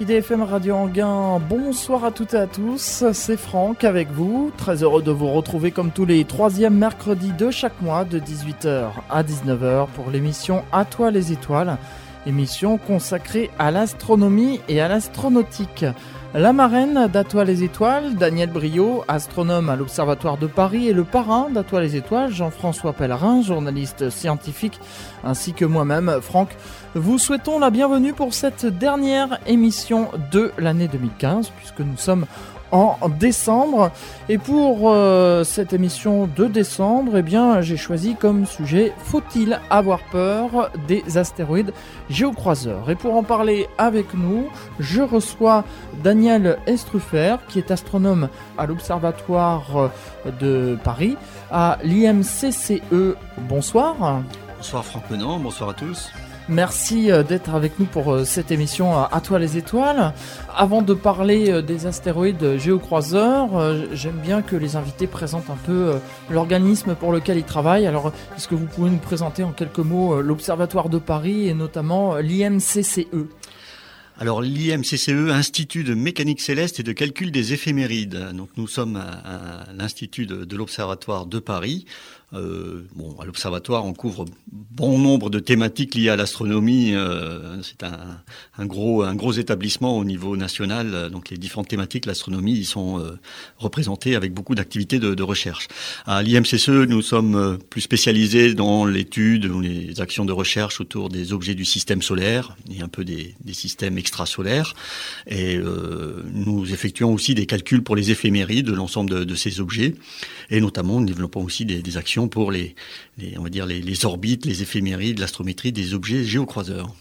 IDFM Radio Anguin, bonsoir à toutes et à tous, c'est Franck avec vous, très heureux de vous retrouver comme tous les troisièmes mercredis de chaque mois de 18h à 19h pour l'émission À toi les étoiles, émission consacrée à l'astronomie et à l'astronautique. La marraine d'Atoile les Étoiles, Daniel Brio, astronome à l'Observatoire de Paris, et le parrain d'Atoile les Étoiles, Jean-François Pellerin, journaliste scientifique, ainsi que moi-même, Franck, vous souhaitons la bienvenue pour cette dernière émission de l'année 2015, puisque nous sommes en décembre. Et pour euh, cette émission de décembre, eh bien, j'ai choisi comme sujet Faut-il avoir peur des astéroïdes géocroiseurs? Et pour en parler avec nous, je reçois Daniel Estruffer, qui est astronome à l'Observatoire de Paris, à l'IMCCE. Bonsoir. Bonsoir Franck Menant, bonsoir à tous. Merci euh, d'être avec nous pour euh, cette émission À toi les étoiles. Avant de parler euh, des astéroïdes géocroiseurs, j'aime bien que les invités présentent un peu l'organisme pour lequel ils travaillent. Alors, est-ce que vous pouvez nous présenter en quelques mots l'Observatoire de Paris et notamment l'IMCCE alors l'IMCCE, Institut de mécanique céleste et de calcul des éphémérides. Donc nous sommes à, l'Institut de l'Observatoire de Paris. Euh, bon, à l'observatoire, on couvre bon nombre de thématiques liées à l'astronomie. Euh, c'est un, gros, un gros établissement au niveau national. Donc, les différentes thématiques, l'astronomie, ils sont euh, représentés avec beaucoup d'activités de, recherche. À l'IMCCE, nous sommes euh, plus spécialisés dans l'étude ou les actions de recherche autour des objets du système solaire et un peu des, systèmes extrasolaires. Et euh, nous effectuons aussi des calculs pour les éphémérides de l'ensemble de, ces objets. Et notamment, nous développons aussi des actions pour les, on va dire les, orbites, les éphémérides, l'astrométrie des objets géocroiseurs.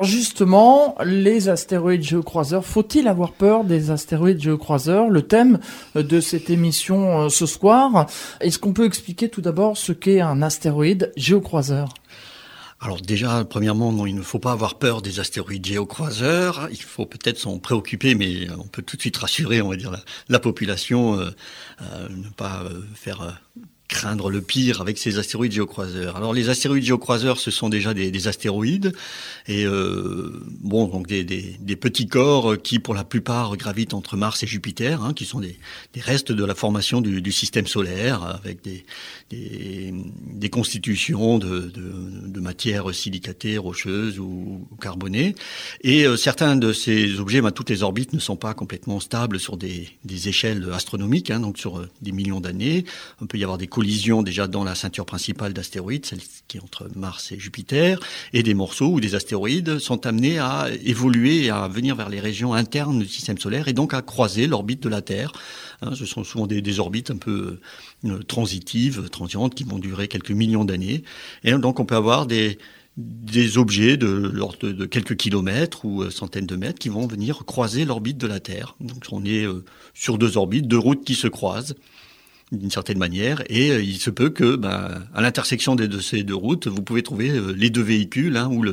Justement, les astéroïdes géocroiseurs, faut-il avoir peur des astéroïdes géocroiseurs? Le thème de cette émission euh, ce soir, est-ce qu'on peut expliquer tout d'abord ce qu'est un astéroïde géocroiseur? Alors déjà, premièrement, il ne faut pas avoir peur des astéroïdes géocroiseurs. Il faut peut-être s'en préoccuper, mais on peut tout de suite rassurer, on va dire, la, population, euh, euh, ne pas faire craindre le pire avec ces astéroïdes géocroiseurs. Alors les astéroïdes géocroiseurs, ce sont déjà des, des astéroïdes et euh, bon donc des, des, des, petits corps qui pour la plupart gravitent entre Mars et Jupiter, hein, qui sont des, restes de la formation du, du système solaire avec des, des, constitutions de, de, de matières silicatées, rocheuses ou, carbonées. Et euh, certains de ces objets, ben, toutes les orbites ne sont pas complètement stables sur des, échelles astronomiques, hein, donc sur euh, des millions d'années. On peut y avoir des collisions déjà dans la ceinture principale d'astéroïdes, celle qui est entre Mars et Jupiter, et des morceaux où des astéroïdes sont amenés à évoluer et à venir vers les régions internes du système solaire et donc à croiser l'orbite de la Terre. Hein, ce sont souvent des, orbites un peu euh, transitives, transientes, qui vont durer quelques millions d'années. Et donc on peut avoir des, des objets de l'ordre de, quelques kilomètres ou euh, centaines de mètres qui vont venir croiser l'orbite de la Terre. Donc on est euh, sur deux orbites, deux routes qui se croisent d'une certaine manière, et euh, il se peut que, ben, à l'intersection de ces deux routes, vous pouvez trouver euh, les deux véhicules, hein, ou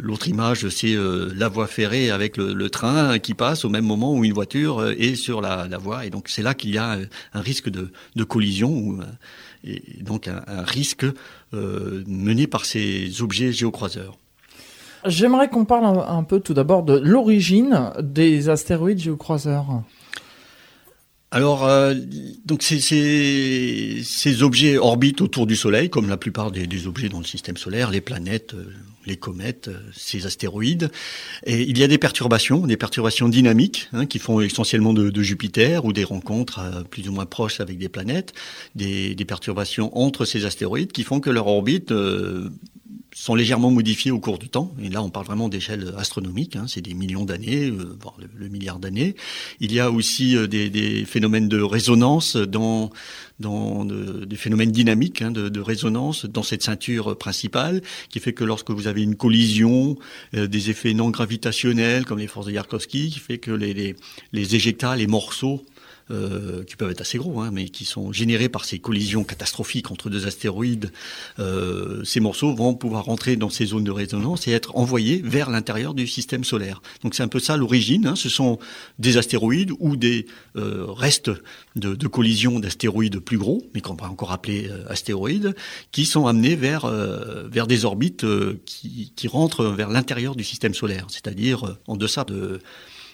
l'autre image, c'est euh, la voie ferrée avec le, train qui passe au même moment où une voiture est sur la, voie, et donc c'est là qu'il y a un risque de, collision, et donc un, risque mené par ces objets géocroiseurs. J'aimerais qu'on parle un peu tout d'abord de l'origine des astéroïdes géocroiseurs. Alors, euh, donc ces, objets orbitent autour du Soleil, comme la plupart des, objets dans le système solaire, les planètes, euh, les comètes, euh, ces astéroïdes. Et il y a des perturbations, des perturbations dynamiques, hein, qui font essentiellement de, Jupiter, ou des rencontres plus ou moins proches avec des planètes, des, perturbations entre ces astéroïdes, qui font que leur orbite sont légèrement modifiés au cours du temps. Et là, on parle vraiment d'échelle astronomique. Hein, c'est des millions d'années, euh, voire le, milliard d'années. Il y a aussi euh, des, phénomènes de résonance dans dans des phénomènes dynamiques hein, de, résonance dans cette ceinture principale, qui fait que lorsque vous avez une collision, euh, des effets non gravitationnels comme les forces de Yarkovsky, qui fait que les, les, les éjectats, les morceaux euh, qui peuvent être assez gros, hein, mais qui sont générés par ces collisions catastrophiques entre deux astéroïdes, euh, ces morceaux vont pouvoir rentrer dans ces zones de résonance et être envoyés vers l'intérieur du système solaire. Donc c'est un peu ça l'origine. Hein. Ce sont des astéroïdes ou des euh, restes de, de collisions d'astéroïdes plus gros, mais qu'on va encore appeler euh, astéroïdes, qui sont amenés vers euh, vers des orbites qui, qui rentrent vers l'intérieur du système solaire, c'est-à-dire en deçà de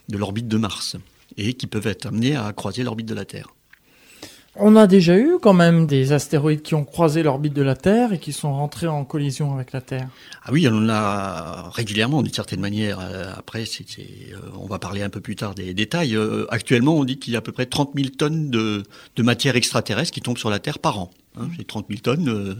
de l'orbite de Mars et qui peuvent être amenés à croiser l'orbite de la Terre. On a déjà eu quand même des astéroïdes qui ont croisé l'orbite de la Terre et qui sont rentrés en collision avec la Terre. Ah oui, on en a régulièrement d'une certaine manière. Euh, après, euh, on va parler un peu plus tard des détails. Euh, actuellement, on dit qu'il y a à peu près 30 000 tonnes de, de matière extraterrestre qui tombent sur la Terre par an. Hein, c'est 30 000 tonnes. Euh,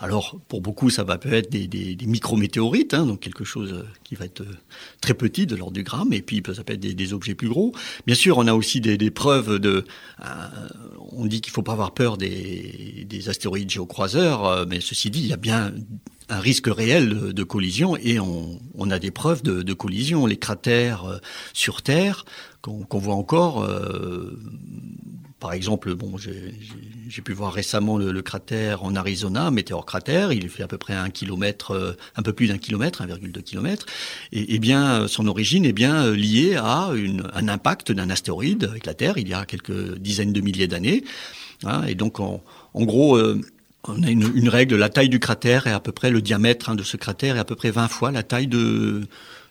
alors, pour beaucoup, ça va peut être des, des, micrométéorites, hein, donc quelque chose euh, qui va être euh, très petit, de l'ordre du gramme, et puis ça peut être des, objets plus gros. Bien sûr, on a aussi des, preuves de... On dit qu'il ne faut pas avoir peur des, des astéroïdes géocroiseurs, mais ceci dit, il y a bien un risque réel de collision et on, a des preuves de, collision. Les cratères sur Terre qu'on qu voit encore par exemple, bon, j'ai pu voir récemment le, cratère en Arizona, météore cratère, il fait à peu près un kilomètre, euh, un peu plus d'un kilomètre, 1,2 kilomètre, et, bien son origine est bien liée à un impact d'un astéroïde avec la Terre il y a quelques dizaines de milliers d'années, hein, et donc en, gros. Euh, on a une, une, règle, la taille du cratère est à peu près le diamètre hein, de ce cratère est à peu près 20 fois la taille de,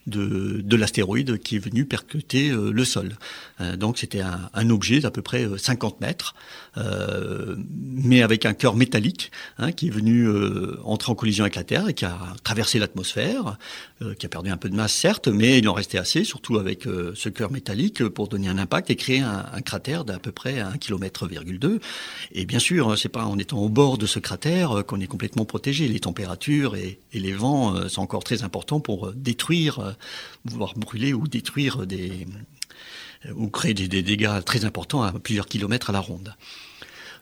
de, de l'astéroïde qui est venu percuter euh, le sol. Euh, donc c'était un, objet d'à peu près 50 euh, mètres, mais avec un cœur métallique hein, qui est venu entrer en collision avec la Terre et qui a traversé l'atmosphère, qui a perdu un peu de masse certes, mais il en restait assez, surtout avec ce cœur métallique, pour donner un impact et créer un, cratère d'à peu près 1 km Et bien sûr, c'est pas en étant au bord de ce cratère qu'on est complètement protégé. Les températures et les vents sont encore très importants pour détruire vouloir brûler ou détruire des ou créer des, dégâts très importants à plusieurs kilomètres à la ronde.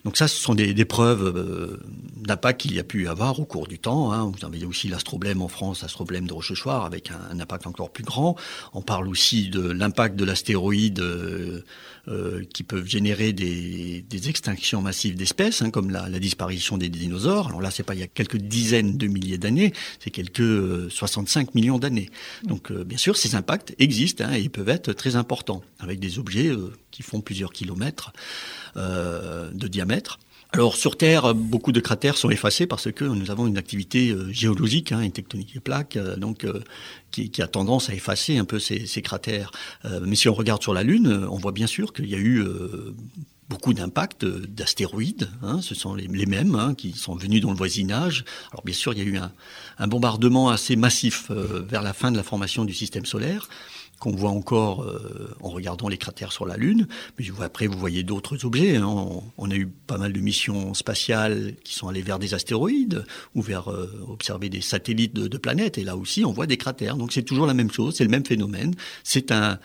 Donc ça, ce sont des, preuves euh, d'impact qu'il y a pu avoir au cours du temps. Hein. Vous avez aussi l'astroblème en France, l'astroblème de Rochechouart, avec un, un, impact encore plus grand. On parle aussi de l'impact de l'astéroïde euh, qui peuvent générer des, extinctions massives d'espèces, hein, comme la, disparition des dinosaures. Alors là, c'est pas il y a quelques dizaines de milliers d'années, c'est quelques 65 euh, millions d'années. Donc euh, bien sûr, ces impacts existent hein, et ils peuvent être très importants, avec des objets qui font plusieurs kilomètres de diamètre. Alors sur Terre, beaucoup de cratères sont effacés parce que nous avons une activité euh, géologique, hein, une tectonique des plaques, euh, donc euh, qui, a tendance à effacer un peu ces, cratères. mais si on regarde sur la Lune, on voit bien sûr qu'il y a eu beaucoup d'impacts d'astéroïdes. Hein, ce sont les, les mêmes hein, qui sont venus dans le voisinage. Alors bien sûr, il y a eu un, un bombardement assez massif vers la fin de la formation du système solaire qu'on voit encore euh, en regardant les cratères sur la Lune. Mais après, vous voyez d'autres objets. Hein. On, a eu pas mal de missions spatiales qui sont allées vers des astéroïdes ou vers euh, observer des satellites de, planètes. Et là aussi, on voit des cratères. Donc c'est toujours la même chose, c'est le même phénomène. C'est un,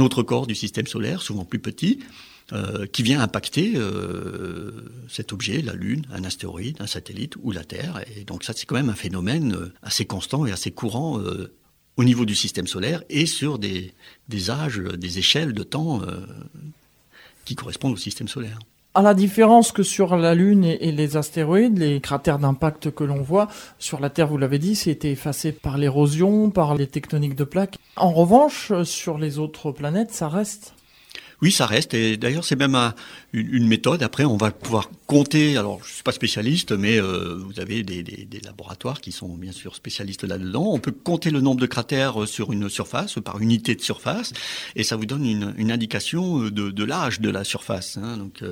autre corps du système solaire, souvent plus petit. Euh, qui vient impacter cet objet, la Lune, un astéroïde, un satellite ou la Terre. Et donc ça, c'est quand même un phénomène assez constant et assez courant au niveau du système solaire et sur des, des âges, des échelles de temps euh, qui correspondent au système solaire. À la différence que sur la Lune et, les astéroïdes, les cratères d'impact que l'on voit, sur la Terre, vous l'avez dit, c'était effacé par l'érosion, par les tectoniques de plaques. En revanche, sur les autres planètes, ça reste oui, ça reste. Et d'ailleurs, c'est même un, une, méthode. Après, on va pouvoir compter. Alors, je suis pas spécialiste, mais euh, vous avez des, laboratoires qui sont bien sûr spécialistes là-dedans. On peut compter le nombre de cratères euh, sur une surface par unité de surface, et ça vous donne une, indication euh, de, l'âge de la surface. Hein. Donc,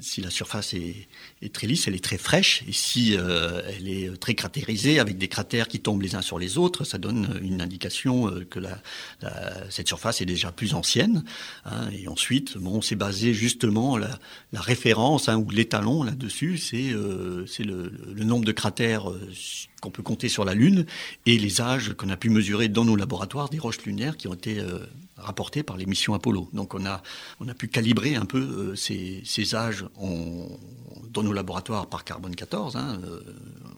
si la surface est, très lisse, elle est très fraîche. Et si elle est très cratérisée, avec des cratères qui tombent les uns sur les autres, ça donne une indication que cette surface est déjà plus ancienne. Hein. Et ensuite, bon, on s'est basé justement la, référence hein, ou l'étalon là-dessus, c'est euh, le, nombre de cratères euh, qu'on peut compter sur la Lune et les âges qu'on a pu mesurer dans nos laboratoires des roches lunaires qui ont été euh, rapportées par les missions Apollo. Donc on a, on a pu calibrer un peu ces, ces, âges en, dans nos laboratoires par carbone 14. Hein,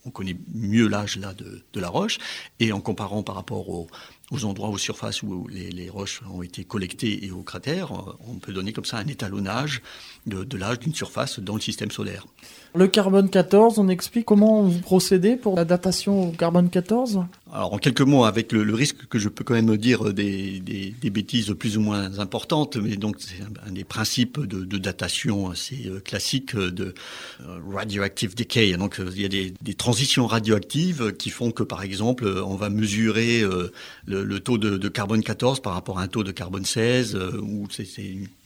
on connaît mieux l'âge là de, de, la roche et en comparant par rapport au, aux endroits aux surfaces où les, roches ont été collectées et aux cratères, on peut donner comme ça un étalonnage de l'âge d'une surface dans le système solaire. Le carbone 14, on explique comment vous procédez pour la datation au carbone 14 Alors en quelques mots, avec le, risque que je peux quand même dire des, bêtises plus ou moins importantes, mais donc c'est un, des principes de, datation assez euh, classiques de euh, radioactive decay. Donc euh, il y a des, transitions radioactives qui font que par exemple on va mesurer le, taux de, carbone 14 par rapport à un taux de carbone 16, ou c'est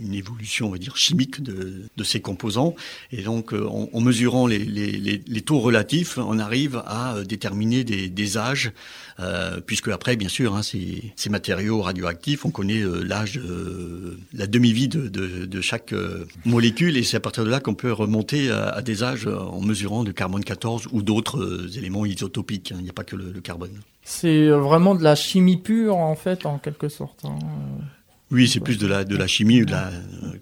une évolution on va dire chimique de, ces composants, et donc on, on mesure mesurant les, taux relatifs, on arrive à déterminer des, âges, euh, puisque après, bien sûr, hein, ces, matériaux radioactifs, on connaît euh, l'âge, la demi-vie de, chaque molécule, et c'est à partir de là qu'on peut remonter à, des âges en mesurant le carbone 14 ou d'autres éléments isotopiques. Hein. Il n'y a pas que le, carbone. C'est vraiment de la chimie pure, en fait, en quelque sorte. Hein. Oui, c'est plus de la, de la chimie, de la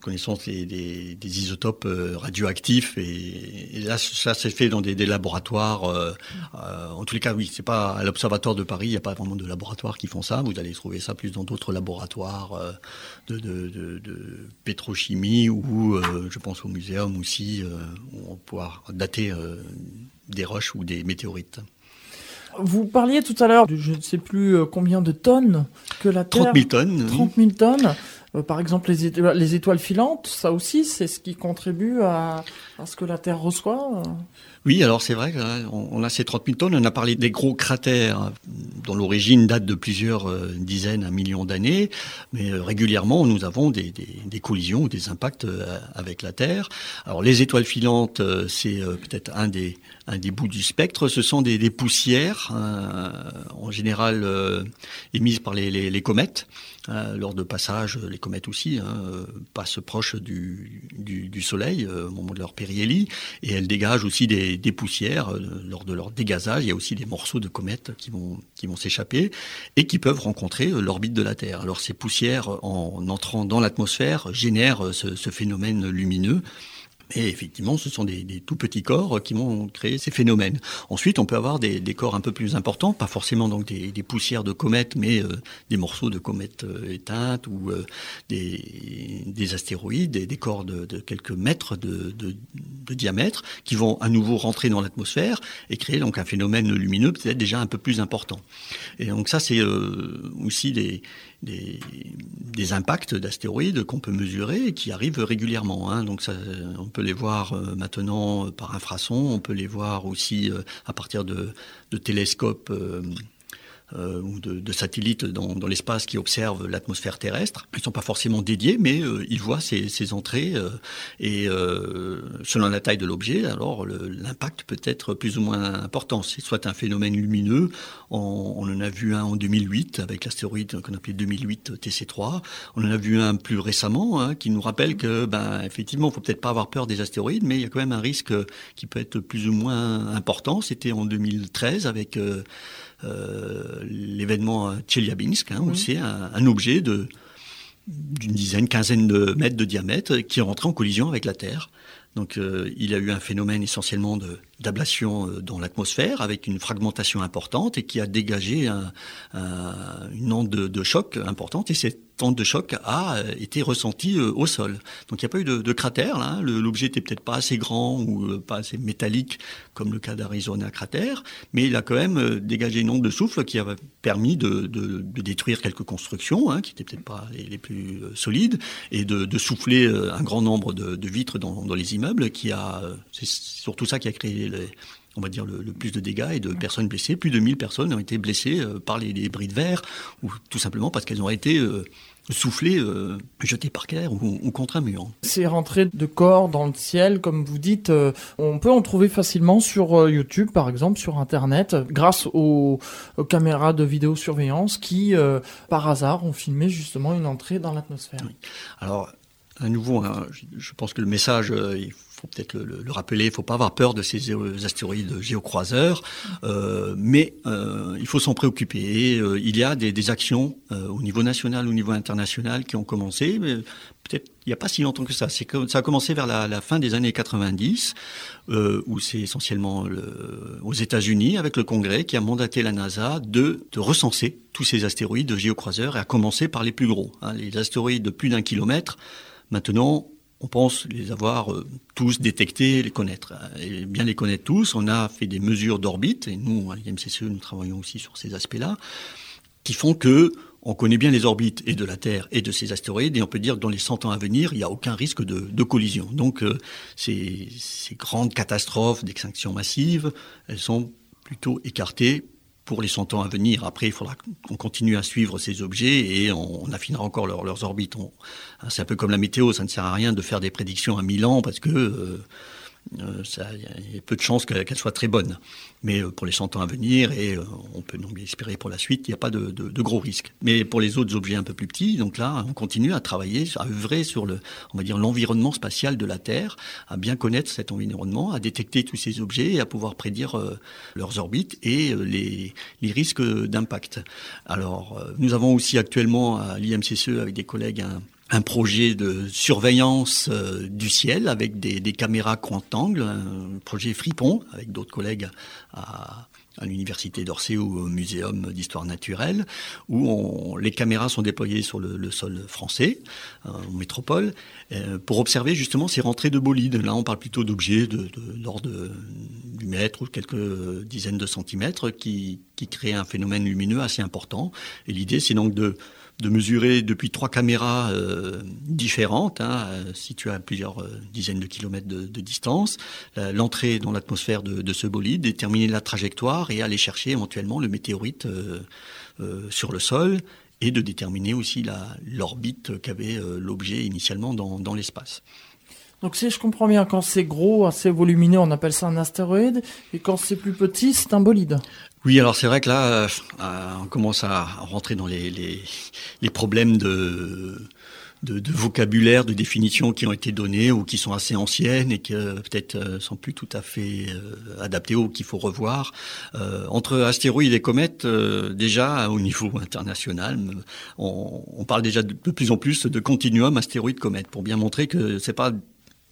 connaissance des, des, des isotopes euh, radioactifs. Et, là, ça s'est fait dans des, des laboratoires. Euh, euh, en tous les cas, oui, c'est pas à l'Observatoire de Paris, il n'y a pas vraiment de laboratoires qui font ça. Vous allez trouver ça plus dans d'autres laboratoires de, de, de, de, pétrochimie ou, je pense, au muséum aussi, où on va pouvoir dater des roches ou des météorites. Vous parliez tout à l'heure de je ne sais plus euh, combien de tonnes que la Terre... 30 000 tonnes. 30 000 tonnes. Euh, par exemple, les étoiles, les étoiles filantes, ça aussi, c'est ce qui contribue à, à, ce que la Terre reçoit euh. Oui, alors c'est vrai qu'on on a ces 30 000 tonnes. On a parlé des gros cratères dont l'origine date de plusieurs dizaines, un million d'années. Mais régulièrement, nous avons des, des, des, collisions ou des impacts avec la Terre. Alors les étoiles filantes, c'est peut-être un des, un des bouts du spectre. Ce sont des, des poussières, euh, en général euh, émises par les, comètes. Euh, lors de passage, les comètes aussi hein, passent proche du, Soleil au moment de leur périhélie, et elles dégagent aussi des, des poussières lors de leur dégazage. Il y a aussi des morceaux de comètes qui vont, qui vont s'échapper et qui peuvent rencontrer l'orbite de la Terre. Alors ces poussières, en entrant dans l'atmosphère, génèrent ce phénomène lumineux et effectivement, ce sont des, tout petits corps qui vont créer ces phénomènes. Ensuite, on peut avoir des, corps un peu plus importants, pas forcément donc des, poussières de comètes, mais euh, des morceaux de comètes euh, éteintes ou euh, des, des, astéroïdes, des, corps de, quelques mètres de, de, de, diamètre, qui vont à nouveau rentrer dans l'atmosphère et créer donc un phénomène lumineux peut-être déjà un peu plus important. Et donc ça, c'est aussi des, des, impacts d'astéroïdes qu'on peut mesurer et qui arrivent régulièrement. Hein. Donc on peut les voir euh, maintenant par infrason, on peut les voir aussi euh, à partir de télescopes euh, ou de, satellites dans, l'espace qui observent l'atmosphère terrestre. Ils ne sont pas forcément dédiés, mais euh, ils voient ces, entrées euh, et selon la taille de l'objet, alors l'impact peut être plus ou moins important. C'est soit un phénomène lumineux, on, en a vu un en 2008 avec l'astéroïde qu'on appelait 2008 TC3. On en a vu un plus récemment hein, qui nous rappelle que, ben, effectivement, faut peut-être pas avoir peur des astéroïdes, mais il y a quand même un risque qui peut être plus ou moins important. C'était en 2013 avec l'événement Tcheliabinsk, hein, où c'est un, un, objet de d'une dizaine, quinzaine de mètres de diamètre qui est rentré en collision avec la Terre. Donc euh, il a eu un phénomène essentiellement d'ablation euh, dans l'atmosphère avec une fragmentation importante et qui a dégagé un, un, une onde de, choc importante et cette onde de choc a euh, été ressentie euh, au sol. Donc il n'y a pas eu de, cratère là, l'objet était peut-être pas assez grand ou pas assez métallique comme le cas d'Arizona cratère, mais il a quand même dégagé une onde de souffle qui a permis de, détruire quelques constructions hein, qui n'étaient peut-être pas les, les, plus solides et de, souffler un grand nombre de, vitres dans, dans les immeubles qui a, c'est surtout ça qui a créé on va dire le, plus de dégâts et de personnes blessées. Plus de 1000 personnes ont été blessées euh, par les, les, bris de verre ou tout simplement parce qu'elles ont été euh, soufflées, euh, jetées par terre ou, contre un mur. Ces rentrées de corps dans le ciel, comme vous dites, on peut en trouver facilement sur YouTube, par exemple, sur Internet, grâce aux, aux caméras de vidéosurveillance qui, par hasard, ont filmé justement une entrée dans l'atmosphère. Alors, à nouveau, hein, je pense que le message, il peut-être le, le, rappeler, il faut pas avoir peur de ces astéroïdes géocroiseurs, euh, mais euh, il faut s'en préoccuper. Euh, il y a des, actions au niveau national, au niveau international qui ont commencé, peut-être il n'y a pas si longtemps que ça. Ça a commencé vers la, fin des années 90, euh, où c'est essentiellement le, aux États-Unis avec le Congrès qui a mandaté la NASA de, recenser tous ces astéroïdes de géocroiseurs et à commencer par les plus gros, hein, les astéroïdes de plus d'un kilomètre. Maintenant, on pense les avoir euh, tous détectés, les connaître. Et bien les connaître tous, on a fait des mesures d'orbite, et nous, à l'IMCCE, nous travaillons aussi sur ces aspects-là, qui font que on connaît bien les orbites et de la Terre et de ces astéroïdes, et on peut dire que dans les 100 ans à venir, il n'y a aucun risque de, collision. Donc euh, ces, grandes catastrophes d'extinction massive, elles sont plutôt écartées pour les 100 ans à venir. Après, il faudra qu'on continue à suivre ces objets et on, on affinera encore leur, leurs orbites. C'est un peu comme la météo, ça ne sert à rien de faire des prédictions à 1000 ans parce que... Euh, il y a peu de chances qu'elle soit très bonne. Mais euh, pour les 100 ans à venir, et euh, on peut donc espérer pour la suite, il n'y a pas de, gros risques. Mais pour les autres objets un peu plus petits, donc là, on continue à travailler, à œuvrer sur le, va dire, l'environnement spatial de la Terre, à bien connaître cet environnement, à détecter tous ces objets et à pouvoir prédire leurs orbites et les, les risques d'impact. Alors, nous avons aussi actuellement à l'IMCCE avec des collègues un, un projet de surveillance euh, du ciel avec des, des caméras grand-angle, un projet Fripon avec d'autres collègues à, l'université d'Orsay ou au muséum d'histoire naturelle, où les caméras sont déployées sur le, sol français, euh, en métropole, euh, pour observer justement ces rentrées de bolides. Là, on parle plutôt d'objets de, l'ordre du mètre ou quelques dizaines de centimètres qui créent un phénomène lumineux assez important. Et l'idée, c'est donc de de mesurer depuis trois caméras euh, différentes, hein, situées à plusieurs euh, dizaines de kilomètres de, distance, l'entrée dans l'atmosphère de, ce bolide, déterminer la trajectoire et aller chercher éventuellement le météorite euh, euh sur le sol et de déterminer aussi l'orbite qu'avait euh, l'objet initialement dans, dans l'espace. Donc si je comprends bien, quand c'est gros, assez volumineux, on appelle ça un astéroïde, et quand c'est plus petit, c'est un bolide. Oui, alors c'est vrai que là, euh, on commence à rentrer dans les, les, problèmes de, vocabulaire, de définition qui ont été données ou qui sont assez anciennes et qui peut-être euh, sont plus tout à fait euh, adaptées ou qu'il faut revoir. Euh, entre astéroïdes et comètes, euh, déjà au niveau international, on, parle déjà de, de plus en plus de continuum astéroïde-comète pour bien montrer que c'est pas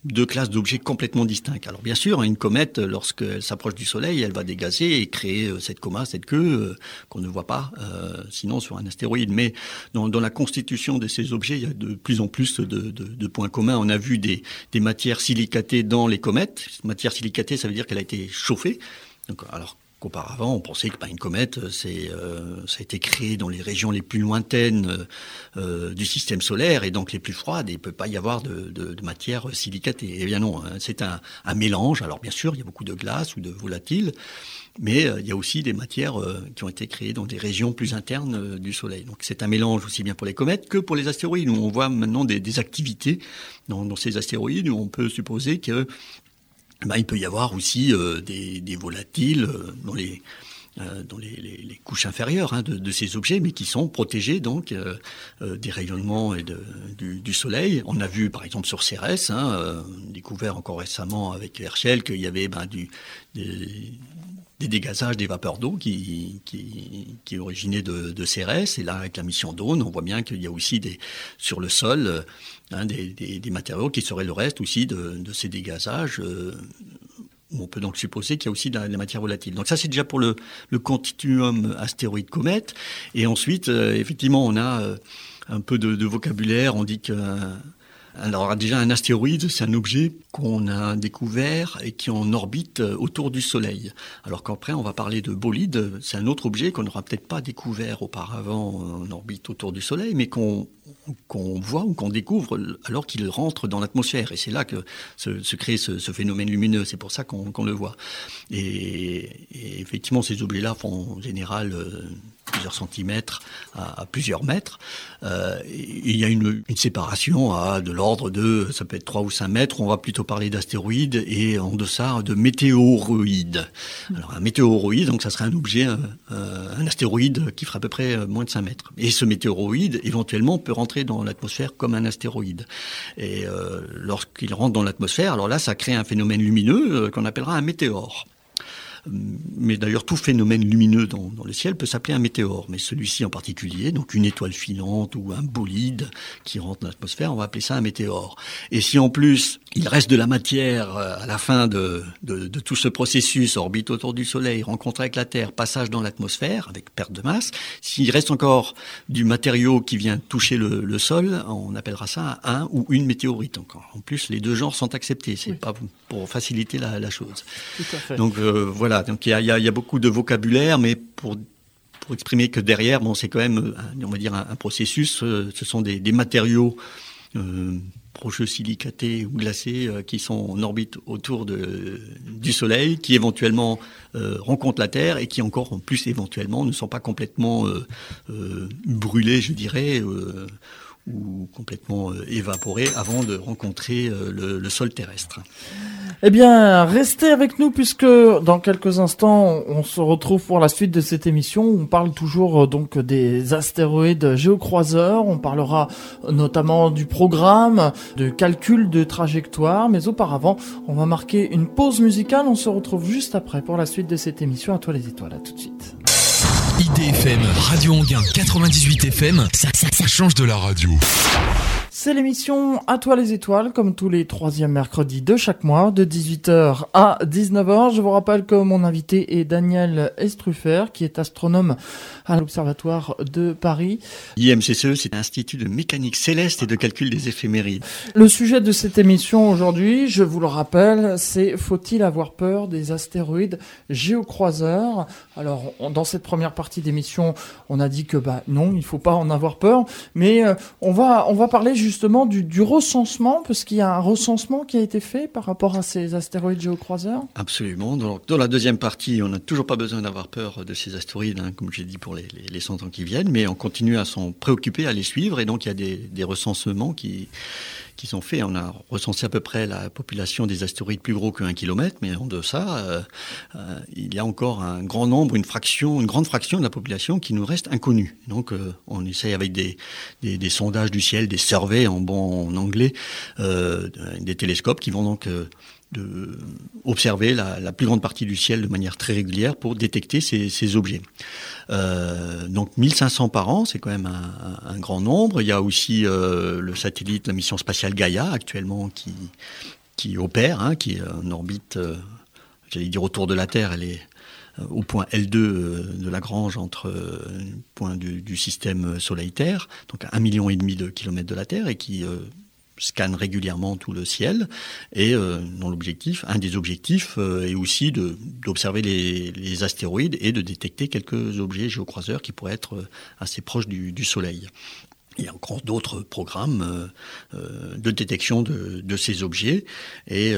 deux classes d'objets complètement distincts. Alors bien sûr, une comète, lorsqu'elle s'approche du Soleil, elle va dégazer et créer euh, cette coma, cette queue euh, qu'on ne voit pas euh, sinon sur un astéroïde. Mais dans, la constitution de ces objets, il y a de plus en plus de points communs. On a vu des, des, matières silicatées dans les comètes. Matière silicatée, ça veut dire qu'elle a été chauffée. Donc, alors qu'auparavant, on pensait que bah, une comète, c'est, euh, ça a été créé dans les régions les plus lointaines euh, du système solaire et donc les plus froides. Et il peut pas y avoir de, matière silicatée. Eh bien non, hein, c'est un, mélange. Alors bien sûr, il y a beaucoup de glace ou de volatiles, mais euh, il y a aussi des matières euh, qui ont été créées dans des régions plus internes euh, du Soleil. Donc c'est un mélange aussi bien pour les comètes que pour les astéroïdes. Où on voit maintenant des, activités dans, ces astéroïdes où on peut supposer que ben, il peut y avoir aussi euh, des, volatiles euh, dans les euh, les, couches inférieures hein, de, ces objets, mais qui sont protégés donc des rayonnements et du, soleil. On a vu par exemple sur Cérès, hein, découvert encore récemment avec Herschel, qu'il y avait ben, du, des, des dégazages des vapeurs d'eau qui, qui, qui originaient de, de Cérès. Et là, avec la mission Dawn, on voit bien qu'il y a aussi des, sur le sol hein, des, des, des, matériaux qui seraient le reste aussi de, de ces dégazages. Euh, on peut donc supposer qu'il y a aussi de la, de. Donc ça, c'est déjà pour le, le continuum astéroïde-comète. Et ensuite, euh, effectivement, on a euh, un peu de, de, vocabulaire. On dit que alors déjà un astéroïde, c'est un objet qu'on a découvert et qui en orbite euh, autour du Soleil. Alors qu'après on va parler de bolide, c'est un autre objet qu'on n'aura peut-être pas découvert auparavant en orbite autour du Soleil, mais qu'on voit ou qu'on découvre alors qu'il rentre dans l'atmosphère. Et c'est là que se, crée ce, phénomène lumineux. C'est pour ça qu'on qu le voit. Et, et, effectivement, ces objets-là font en général euh, plusieurs centimètres à, plusieurs mètres. Euh, il y a une, une séparation à de l'ordre de, ça peut être 3 ou 5 mètres, on va plutôt parler d'astéroïdes et en deçà de météoroïdes. Alors un météoroïde, donc ça serait un objet, un, un astéroïde qui ferait à peu près moins de 5 mètres. Et ce météoroïde, éventuellement, peut rentrer dans l'atmosphère comme un astéroïde. Et euh, lorsqu'il rentre dans l'atmosphère, alors là, ça crée un phénomène lumineux euh, qu'on appellera un météore mais d'ailleurs tout phénomène lumineux dans, dans le ciel peut s'appeler un météore, mais celui-ci en particulier, donc une étoile filante ou un bolide qui rentre dans l'atmosphère, on va appeler ça un météore. Et si en plus il reste de la matière euh, à la fin de, de, de tout ce processus, orbite autour du Soleil, rencontre avec la Terre, passage dans l'atmosphère avec perte de masse, s'il reste encore du matériau qui vient toucher le, le, sol, on appellera ça un ou une météorite. encore. en plus, les deux genres sont acceptés, c'est pas pour faciliter la, la chose. Tout à fait. Donc euh, voilà donc il y a, beaucoup de vocabulaire, mais pour exprimer que derrière, bon, c'est quand même, on va dire, un, processus. Euh, ce sont des, matériaux euh, rocheux silicatés ou glacés euh, qui sont en orbite autour du Soleil, qui éventuellement euh, rencontrent la Terre et qui encore en plus éventuellement ne sont pas complètement euh, brûlés, je dirais ou complètement euh, évaporé avant de rencontrer euh, le, sol terrestre. Eh bien, restez avec nous puisque dans quelques instants, on se retrouve pour la suite de cette émission. On parle toujours euh, donc des astéroïdes géocroiseurs. On parlera notamment du programme, de calcul de trajectoire. Mais auparavant, on va marquer une pause musicale. On se retrouve juste après pour la suite de cette émission. À toi les étoiles. À tout de suite. IDFM, Radio Anguin 98 FM, ça, ça, ça change de la radio. C'est l'émission À toi les étoiles, comme tous les troisièmes mercredis de chaque mois, de 18h à 19h. Je vous rappelle que mon invité est Daniel Estruffer, qui est astronome à l'Observatoire de Paris. IMCCE, c'est l'Institut de mécanique céleste et de calcul des éphémérides. Le sujet de cette émission aujourd'hui, je vous le rappelle, c'est faut-il avoir peur des astéroïdes géocroiseurs? Alors, dans cette première partie d'émission, on a dit que bah non, il faut pas en avoir peur, mais euh, on va parler justement du, recensement, parce qu'il y a un recensement qui a été fait par rapport à ces astéroïdes géocroiseurs. Absolument. Donc, dans la deuxième partie, on n'a toujours pas besoin d'avoir peur de ces astéroïdes, hein, comme j'ai dit pour les, les, les 100 ans qui viennent, mais on continue à s'en préoccuper, à les suivre, et donc il y a des recensements qui, qui sont faits. On a recensé à peu près la population des astéroïdes plus gros que 1 km, mais en deçà, euh, euh, il y a encore un grand nombre, une fraction, une grande fraction de la population qui nous reste inconnue. Donc euh, on essaye avec des, sondages du ciel, des surveys en bon en anglais, des télescopes qui vont donc de observer la, plus grande partie du ciel de manière très régulière pour détecter ces, objets. Euh, donc 1500 par an, c'est quand même un, grand nombre. Il y a aussi euh, le satellite, la mission spatiale Gaia actuellement qui, opère, hein, qui est en orbite, euh, j'allais dire autour de la Terre, elle est au point L2 de Lagrange entre point du, du système Soleil-Terre, donc à un million et demi de kilomètres de la Terre, et qui scanne régulièrement tout le ciel et euh, dans l'objectif, un des objectifs euh, est aussi d'observer les, astéroïdes et de détecter quelques objets géocroiseurs qui pourraient être euh, assez proches du, Soleil. Il y a encore d'autres programmes de détection de, ces objets et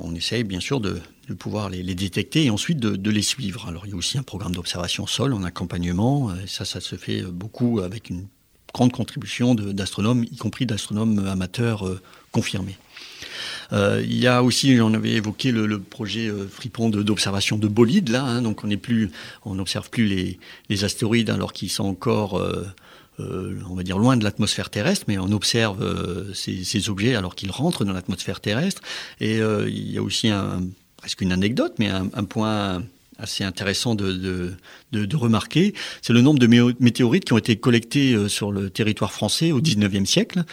on essaye bien sûr de, pouvoir les, les, détecter et ensuite de, de, les suivre. Alors il y a aussi un programme d'observation sol en accompagnement, ça ça se fait beaucoup avec une grande contribution d'astronomes, y compris d'astronomes amateurs euh, confirmés. Euh, il y a aussi, j'en avais évoqué le, projet euh, Fripon d'observation de, de, bolides là, hein, donc on n'observe plus les, astéroïdes alors qu'ils sont encore, euh, euh, on va dire loin de l'atmosphère terrestre, mais on observe euh, ces, objets alors qu'ils rentrent dans l'atmosphère terrestre. Et il y a aussi presque une anecdote, mais un point assez intéressant de, de, de, remarquer, c'est le nombre de météorites qui ont été collectés euh, sur le territoire français au 19e siècle,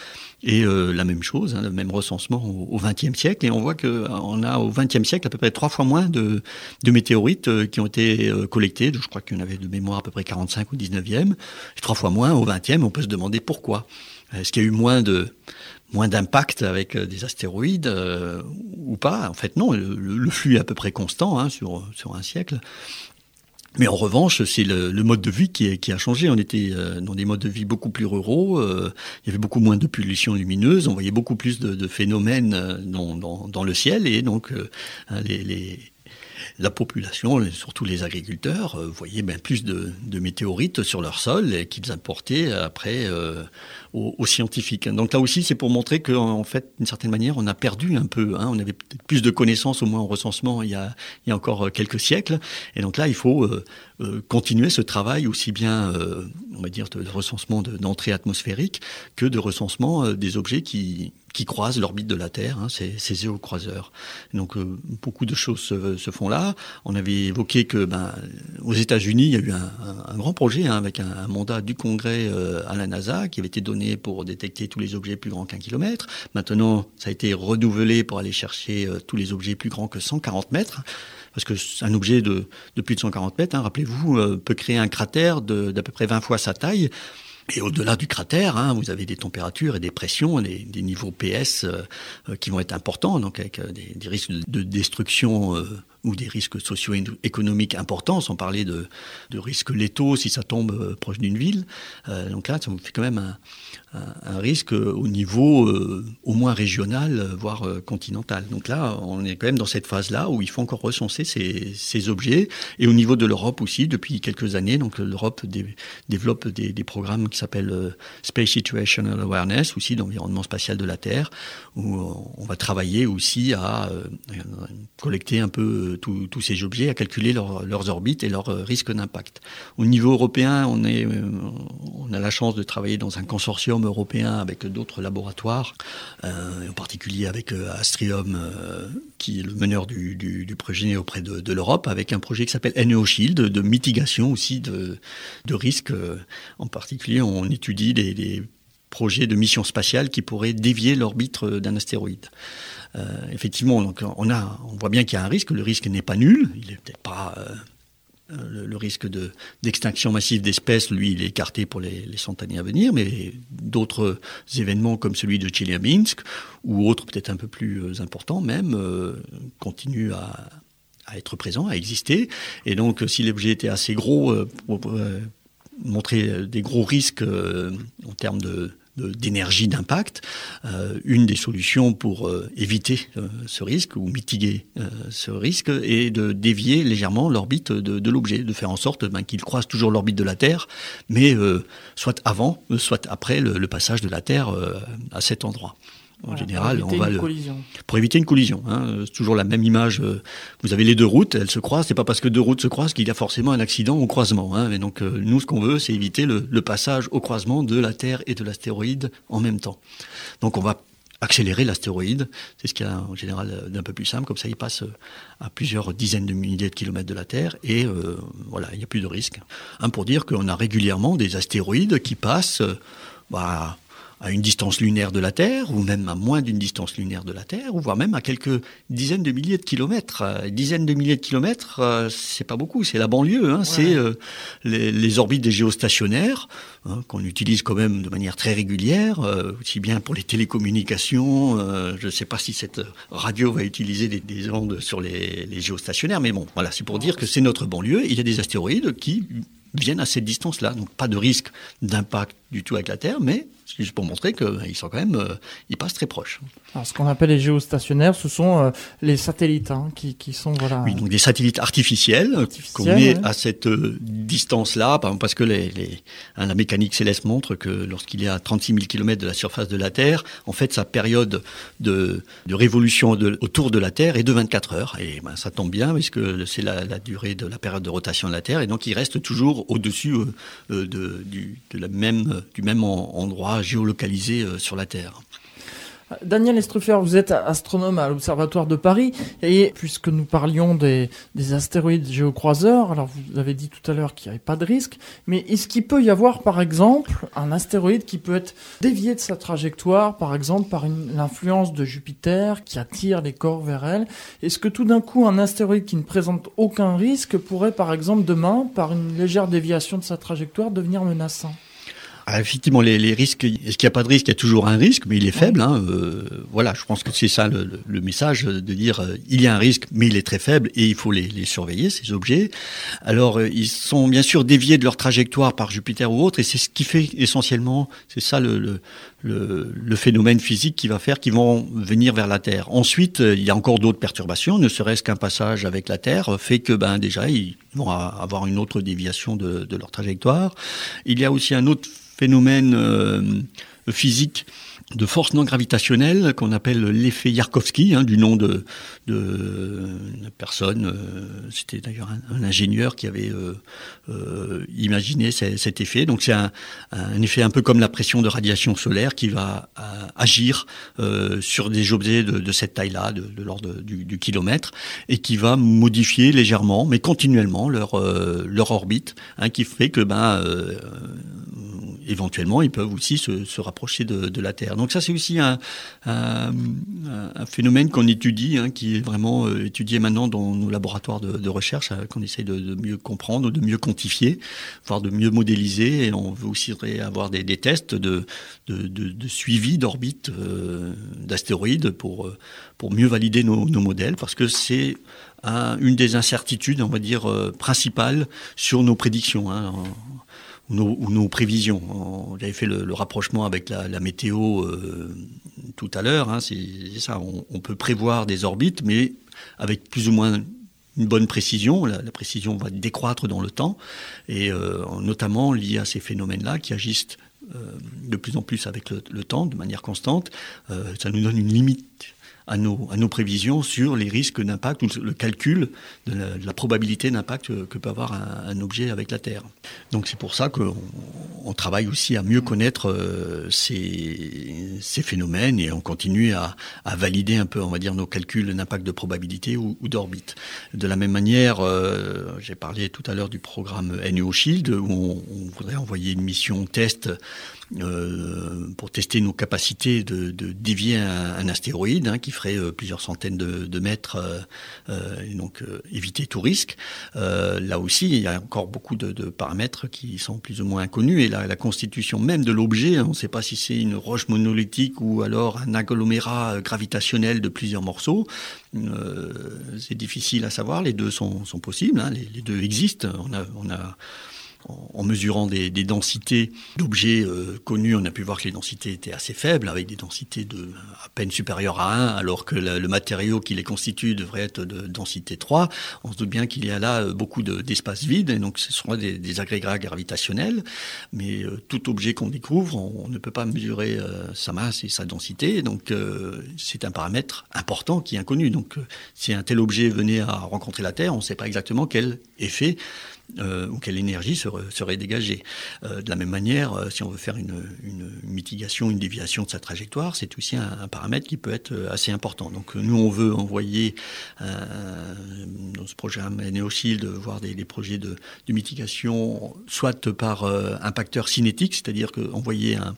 et euh, la même chose, hein, le même recensement au, 20e siècle, et on voit qu'on a au 20e siècle à peu près trois fois moins de, de météorites euh, qui ont été euh, collectées, je crois qu'il y en avait de mémoire à peu près 45 au 19e, et trois fois moins au 20e, on peut se demander pourquoi. Est-ce qu'il y a eu moins de moins d'impact avec des astéroïdes euh, ou pas En fait, non. Le, flux est à peu près constant hein, sur sur un siècle. Mais en revanche, c'est le, mode de vie qui, a changé. On était euh, dans des modes de vie beaucoup plus ruraux. Euh, il y avait beaucoup moins de pollution lumineuse. On voyait beaucoup plus de, de phénomènes dans, dans, le ciel et donc euh, les la population, surtout les agriculteurs, voyaient bien plus de, météorites sur leur sol qu'ils apportaient après aux, scientifiques. Donc là aussi, c'est pour montrer qu'en fait, d'une certaine manière, on a perdu un peu. Hein. On avait peut-être plus de connaissances, au moins en recensement, il y, a, il y a encore quelques siècles. Et donc là, il faut continuer ce travail aussi bien, on va dire, de recensement d'entrée atmosphérique que de recensement des objets qui, qui croisent l'orbite de la Terre, hein, ces, ces. Donc euh, beaucoup de choses se, font là. On avait évoqué que ben, aux États-Unis, il y a eu un, grand projet hein, avec un, mandat du Congrès euh, à la NASA qui avait été donné pour détecter tous les objets plus grands qu'un kilomètre. Maintenant, ça a été renouvelé pour aller chercher euh, tous les objets plus grands que 140 mètres parce que un objet de, plus de 140 mètres, hein, rappelez-vous, peut créer un cratère d'à peu près 20 fois sa taille. Et au-delà du cratère, hein, vous avez des températures et des pressions, des, niveaux PS euh, euh, qui vont être importants, donc avec euh, des, risques de destruction ou des risques socio-économiques importants, sans parler de, de, risques létaux si ça tombe proche d'une ville. donc là, ça vous fait quand même un, un, risque au niveau au moins régional, voire continental. Donc là, on est quand même dans cette phase-là où il faut encore recenser ces, objets. Et au niveau de l'Europe aussi, depuis quelques années, donc l'Europe développe des, programmes qui s'appelle euh, Space Situational Awareness, aussi d'environnement spatial de la Terre, où on va travailler aussi à euh, collecter un peu euh, tous ces objets, à calculer leurs orbites et leurs risques d'impact. Au niveau européen, on, est, on a la chance de travailler dans un consortium européen avec d'autres laboratoires, en particulier avec Astrium, qui est le meneur du, projet auprès de, l'Europe, avec un projet qui s'appelle NEO Shield, de mitigation aussi de, risques, en particulier on étudie des, projets de mission spatiale qui pourraient dévier l'orbite d'un astéroïde. Euh, effectivement, donc on, a, on voit bien qu'il y a un risque. Le risque n'est pas nul. Il n'est peut-être pas euh, le, risque d'extinction massive d'espèces, lui, il est écarté pour les, centaines années à venir. Mais d'autres événements comme celui de Chelyabinsk ou autres peut-être un peu plus euh, importants même continuent à, être présents, à exister. Et donc, si l'objet était assez gros montrer euh, des gros risques euh, en termes de d'énergie d'impact. Euh, une des solutions pour éviter ce risque ou mitiguer ce risque est de dévier légèrement l'orbite de, l'objet, de faire en sorte ben, qu'il croise toujours l'orbite de la Terre, mais soit avant, soit après le passage de la Terre à cet endroit. En général, on va le... collision. pour éviter une collision. Hein. C'est toujours la même image. Euh, vous avez les deux routes, elles se croisent. C'est pas parce que deux routes se croisent qu'il y a forcément un accident au croisement. Hein. Mais donc euh, nous, ce qu'on veut, c'est éviter le, passage au croisement de la Terre et de l'astéroïde en même temps. Donc on va accélérer l'astéroïde. C'est ce qu'il y a en général euh, d'un peu plus simple. Comme ça, il passe à plusieurs dizaines de milliers de kilomètres de la Terre et voilà, il n'y a plus de risque. Hein, pour dire qu'on a régulièrement des astéroïdes qui passent. Bah, à une distance lunaire de la Terre, ou même à moins d'une distance lunaire de la Terre, ou voire même à quelques dizaines de milliers de kilomètres. Euh, dizaines de milliers de kilomètres, euh, c'est pas beaucoup, c'est la banlieue, hein, c'est euh, les, orbites des géostationnaires, hein, qu'on utilise quand même de manière très régulière, aussi bien pour les télécommunications, je ne sais pas si cette radio va utiliser des, ondes sur les, les géostationnaires, mais bon, voilà, c'est pour dire que c'est notre banlieue, il y a des astéroïdes qui viennent à cette distance-là. Donc pas de risque d'impact du tout avec la Terre, mais c'est juste pour montrer qu'ils sont quand même, euh, ils passent très proches. Alors, ce qu'on appelle les géostationnaires, ce sont euh, les satellites hein, qui, qui, sont voilà. Oui, donc des satellites artificiels, qu'on met à cette euh, distance-là, parce que les, les hein, la mécanique céleste montre que lorsqu'il est à 36 000 km de la surface de la Terre, en fait, sa période de, de révolution de, autour de la Terre est de 24 heures. Et ben, ça tombe bien, puisque c'est la, la, durée de la période de rotation de la Terre, et donc il reste toujours au-dessus de, du, de la même, du même endroit géolocalisé euh, sur la Terre. Daniel Estruffer, vous êtes astronome à l'Observatoire de Paris, et puisque nous parlions des, astéroïdes géocroiseurs, alors vous avez dit tout à l'heure qu'il n'y avait pas de risque, mais est-ce qu'il peut y avoir par exemple un astéroïde qui peut être dévié de sa trajectoire, par exemple par l'influence de Jupiter qui attire les corps vers elle? Est-ce que tout d'un coup un astéroïde qui ne présente aucun risque pourrait par exemple demain, par une légère déviation de sa trajectoire, devenir menaçant? Ah, effectivement, les, les risques, est-ce qu'il n'y a pas de risque? Il y a toujours un risque, mais il est faible. Hein, euh, voilà, je pense que c'est ça le, le, message, de dire euh, il y a un risque, mais il est très faible et il faut les, les surveiller, ces objets. Alors, euh, ils sont bien sûr déviés de leur trajectoire par Jupiter ou autre, et c'est ce qui fait essentiellement, c'est ça le, le, le, phénomène physique qui va faire qu'ils vont venir vers la Terre. Ensuite, il y a encore d'autres perturbations, ne serait-ce qu'un passage avec la Terre fait que ben déjà ils vont avoir une autre déviation de, de leur trajectoire. Il y a aussi un autre phénomène euh, physique de force non gravitationnelle qu'on appelle l'effet Yarkovsky, hein, du nom de, de, personne. Euh, c'était d'ailleurs un, ingénieur qui avait euh, euh, imaginé cet effet. Donc c'est un, un, effet un peu comme la pression de radiation solaire qui va agir sur des objets de, de cette taille-là, de, de l'ordre du, du, kilomètre, et qui va modifier légèrement, mais continuellement leur leur orbite, hein, qui fait que ben éventuellement, ils peuvent aussi se, se rapprocher de, la Terre. Donc ça, c'est aussi un, phénomène qu'on étudie, hein, qui est vraiment euh, étudié maintenant dans nos laboratoires de, recherche, euh, qu'on essaye de, mieux comprendre, de mieux quantifier, voire de mieux modéliser. Et on veut aussi avoir des, tests de, suivi d'orbite euh, d'astéroïdes pour, pour mieux valider nos, nos modèles, parce que c'est une des incertitudes, on va dire, principales sur nos prédictions. Hein ou nos, prévisions. On avait fait le, rapprochement avec la, météo euh, tout à l'heure. Hein, c'est ça. On, peut prévoir des orbites, mais avec plus ou moins une bonne précision. La, précision va décroître dans le temps, et euh, notamment lié à ces phénomènes-là qui agissent euh, de plus en plus avec le, temps, de manière constante. Ça nous donne une limite à nos, prévisions sur les risques d'impact ou le calcul de la, probabilité d'impact que, peut avoir un, objet avec la Terre. Donc c'est pour ça qu'on on travaille aussi à mieux connaître euh, ces, phénomènes et on continue à, valider un peu, on va dire, nos calculs d'impact de probabilité ou, d'orbite. De la même manière, euh, j'ai parlé tout à l'heure du programme NEO Shield où on voudrait envoyer une mission test euh, pour tester nos capacités de, dévier un, astéroïde hein, qui ferait euh, plusieurs centaines de, mètres, euh, et donc éviter tout risque. là aussi, il y a encore beaucoup de, paramètres qui sont plus ou moins inconnus et la, constitution même de l'objet, on ne sait pas si c'est une roche monolithique ou alors un agglomérat gravitationnel de plusieurs morceaux. c'est difficile à savoir. Les deux sont, possibles. Hein, les, deux existent. En mesurant des, densités d'objets euh, connus, on a pu voir que les densités étaient assez faibles, avec des densités de à peine supérieures à 1, alors que le, matériau qui les constitue devrait être de densité 3. On se doute bien qu'il y a là euh, beaucoup d'espace de, vide, et donc ce sont des, des agrégats gravitationnels. Mais euh, tout objet qu'on découvre, on, ne peut pas mesurer sa masse et sa densité, donc c'est un paramètre important qui est inconnu. Donc si un tel objet venait à rencontrer la Terre, on ne sait pas exactement quel effet euh, ou quelle énergie serait, dégagée. Euh, de la même manière, euh, si on veut faire une, une, mitigation, une déviation de sa trajectoire, c'est aussi un, paramètre qui peut être euh, assez important. Donc nous, on veut envoyer dans ce programme NeoShield, voir des, projets de, de, mitigation, soit par impacteur cinétique, c'est-à-dire envoyer un,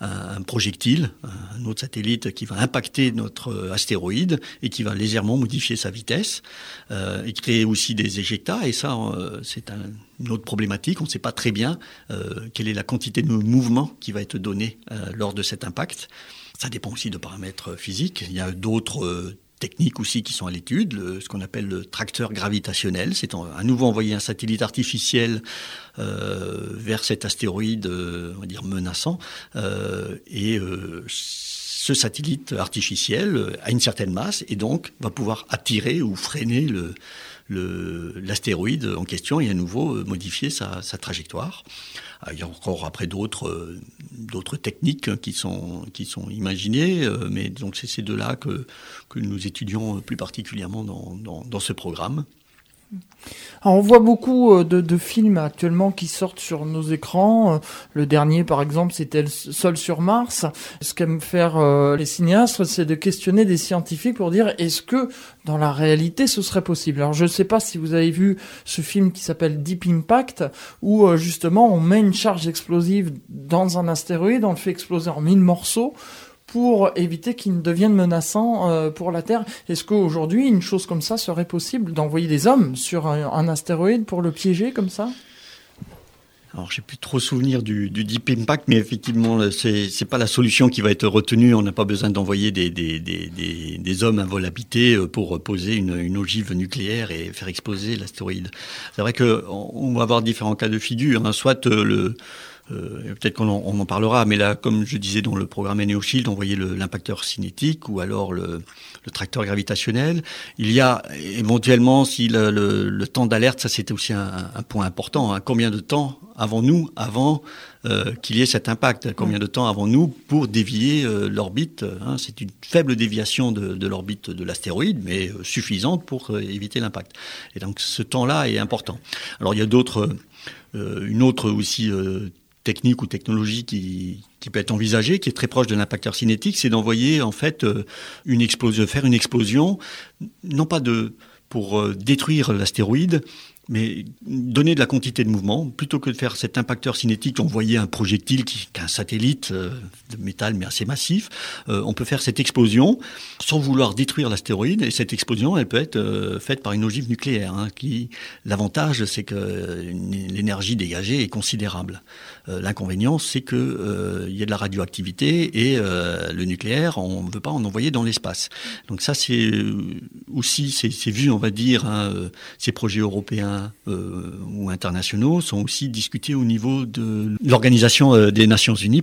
un, projectile, un autre satellite qui va impacter notre astéroïde et qui va légèrement modifier sa vitesse et créer aussi des éjectats. Et ça, c'est un, une autre problématique. On ne sait pas très bien euh, quelle est la quantité de mouvement qui va être donnée euh, lors de cet impact. Ça dépend aussi de paramètres physiques. Il y a d'autres euh, techniques aussi qui sont à l'étude, ce qu'on appelle le tracteur gravitationnel. C'est à nouveau envoyer un satellite artificiel euh, vers cet astéroïde, euh, on va dire menaçant, euh, et ce satellite artificiel a une certaine masse et donc va pouvoir attirer ou freiner le, l'astéroïde en question et à nouveau euh, modifier sa, trajectoire. Euh, il y a encore après d'autres euh, d'autres techniques qui sont qui sont imaginées, mais donc c'est ces deux-là que que nous étudions plus particulièrement dans, dans ce programme. Alors on voit beaucoup euh, de, films actuellement qui sortent sur nos écrans. Euh, le dernier, par exemple, c'était Sol sur Mars. Ce qu'aiment faire euh, les cinéastes, c'est de questionner des scientifiques pour dire est-ce que dans la réalité ce serait possible? Alors je ne sais pas si vous avez vu ce film qui s'appelle Deep Impact, où justement on met une charge explosive dans un astéroïde, on le fait exploser en mille morceaux pour éviter qu'ils ne deviennent menaçants euh, pour la Terre. Est-ce qu'aujourd'hui, une chose comme ça serait possible d'envoyer des hommes sur un, astéroïde pour le piéger comme ça? Alors, j'ai plus trop souvenir du, Deep Impact, mais effectivement, c'est c'est pas la solution qui va être retenue. On n'a pas besoin d'envoyer des, des, des, des, hommes à vol habité euh, pour poser une, une ogive nucléaire et faire exploser l'astéroïde. C'est vrai que on va avoir différents cas de figure. Hein. Soit euh, le euh, peut-être qu'on en, parlera, mais là, comme je disais dans le programme NeoShield, on voyait l'impacteur cinétique ou alors le, tracteur gravitationnel. Il y a éventuellement, si le, temps d'alerte, ça c'était aussi un, point important. Hein. Combien de temps avons-nous avant euh, qu'il y ait cet impact? Combien de temps avons-nous pour dévier euh, l'orbite hein? C'est une faible déviation de, de l'orbite de l'astéroïde, mais euh, suffisante pour éviter l'impact. Et donc ce temps-là est important. Alors il y a d'autres, une autre aussi technique ou technologie qui, peut être envisagée, qui est très proche de l'impacteur cinétique, c'est d'envoyer en fait une explosion, faire une explosion, non pas pour détruire l'astéroïde, mais donner de la quantité de mouvement, plutôt que de faire cet impacteur cinétique, envoyer un projectile qui, est un satellite euh, de métal mais assez massif, euh, on peut faire cette explosion sans vouloir détruire l'astéroïde, et cette explosion, elle peut être euh, faite par une ogive nucléaire, hein, qui, l'avantage, c'est que l'énergie dégagée est considérable. Euh, l'inconvénient, c'est que euh, il y a de la radioactivité et euh, le nucléaire, on ne veut pas en envoyer dans l'espace. Donc ça, c'est aussi, c'est vu, on va dire, hein, ces projets européens ou internationaux sont aussi discutés au niveau de l'organisation des Nations Unies,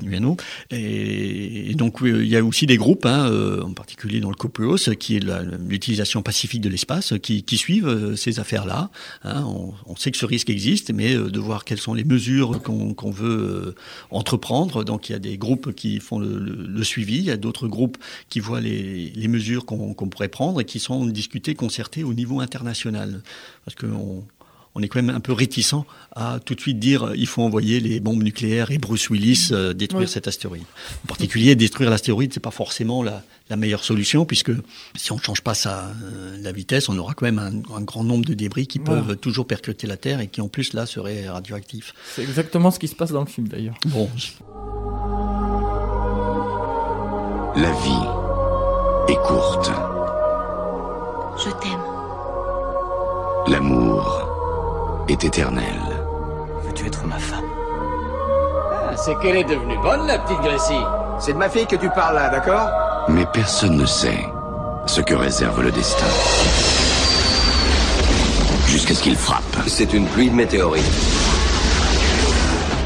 et, et donc il y a aussi des groupes, hein, en particulier dans le COPEOS, qui est l'utilisation pacifique de l'espace, qui, suivent ces affaires-là. Hein. On, sait que ce risque existe, mais de voir quelles sont les mesures qu'on qu veut euh, entreprendre. Donc il y a des groupes qui font le, suivi, il y a d'autres groupes qui voient les, mesures qu'on qu pourrait prendre et qui sont discutées, concertées au niveau international. Parce qu'on on est quand même un peu réticent à tout de suite dire il faut envoyer les bombes nucléaires et Bruce Willis euh, détruire oui. cet astéroïde. En particulier, détruire l'astéroïde, c'est pas forcément la, la, meilleure solution puisque si on ne change pas sa, euh, la vitesse, on aura quand même un, un, grand nombre de débris qui peuvent toujours percuter la Terre et qui en plus là seraient radioactifs. C'est exactement ce qui se passe dans le film d'ailleurs. Bon. La vie est courte. Je t'aime. L'amour est éternelle. Veux-tu être ma femme? Ah, C'est qu'elle est devenue bonne, la petite Gracie. C'est de ma fille que tu parles là, d'accord? Mais personne ne sait ce que réserve le destin. Jusqu'à ce qu'il frappe. C'est une pluie de météorites.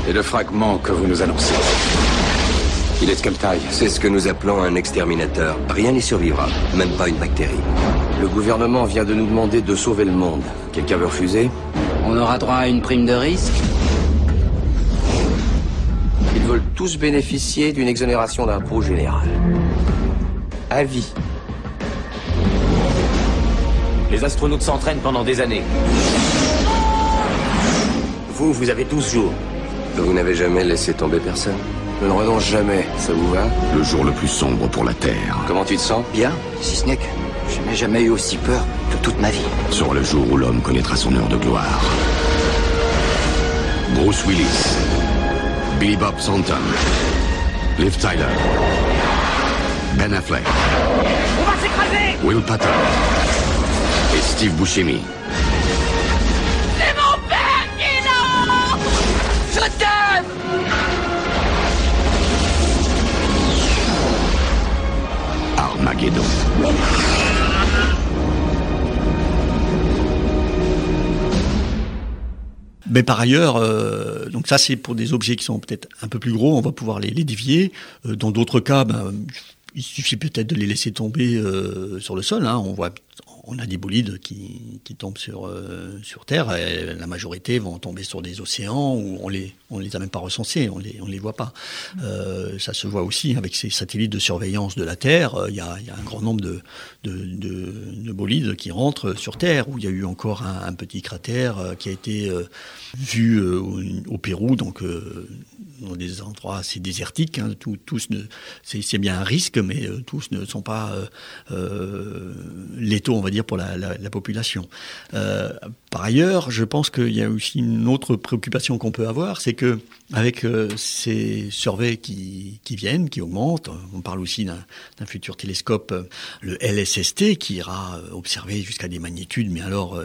Et le fragment que vous nous annoncez Il est de quelle taille? C'est ce que nous appelons un exterminateur. Rien n'y survivra, même pas une bactérie. Le gouvernement vient de nous demander de sauver le monde. Quelqu'un veut refuser? On aura droit à une prime de risque Ils veulent tous bénéficier d'une exonération d'impôt général. À vie. Les astronautes s'entraînent pendant des années. Vous, vous avez 12 jours. Vous n'avez jamais laissé tomber personne? Je ne renonce jamais, ça vous va? Le jour le plus sombre pour la Terre. Comment tu te sens? Bien, si ce n'est que je n'ai jamais eu aussi peur de toute ma vie. Sur le jour où l'homme connaîtra son heure de gloire. Bruce Willis, Billy Bob Thornton, Liv Tyler, Ben Affleck, On va s'écraser Will Patton et Steve Buscemi. C'est mon père Je t'aime Armageddon. Mais par ailleurs, euh, donc ça c'est pour des objets qui sont peut-être un peu plus gros, on va pouvoir les, dévier. Euh, dans d'autres cas, ben, il suffit peut-être de les laisser tomber euh, sur le sol. Hein. On voit on a des bolides qui, tombent sur, sur Terre, et la majorité vont tomber sur des océans où on les, on les a même pas recensés, on les, on les voit pas. Euh, ça se voit aussi avec ces satellites de surveillance de la Terre. Il y a, il y a un grand nombre de, de, de, de, bolides qui rentrent sur Terre, où il y a eu encore un, petit cratère euh, qui a été euh, vu euh, au, Pérou, donc euh, dans des endroits assez désertiques. Hein, tous ne, c'est, bien un risque, mais euh, tous ne sont pas euh, euh, létaux, on va dire, pour la, la, la population. Euh, par ailleurs, je pense qu'il y a aussi une autre préoccupation qu'on peut avoir, c'est avec euh, ces surveys qui, viennent, qui augmentent, on parle aussi d'un, futur télescope, le LSST, qui ira observer jusqu'à des magnitudes, mais alors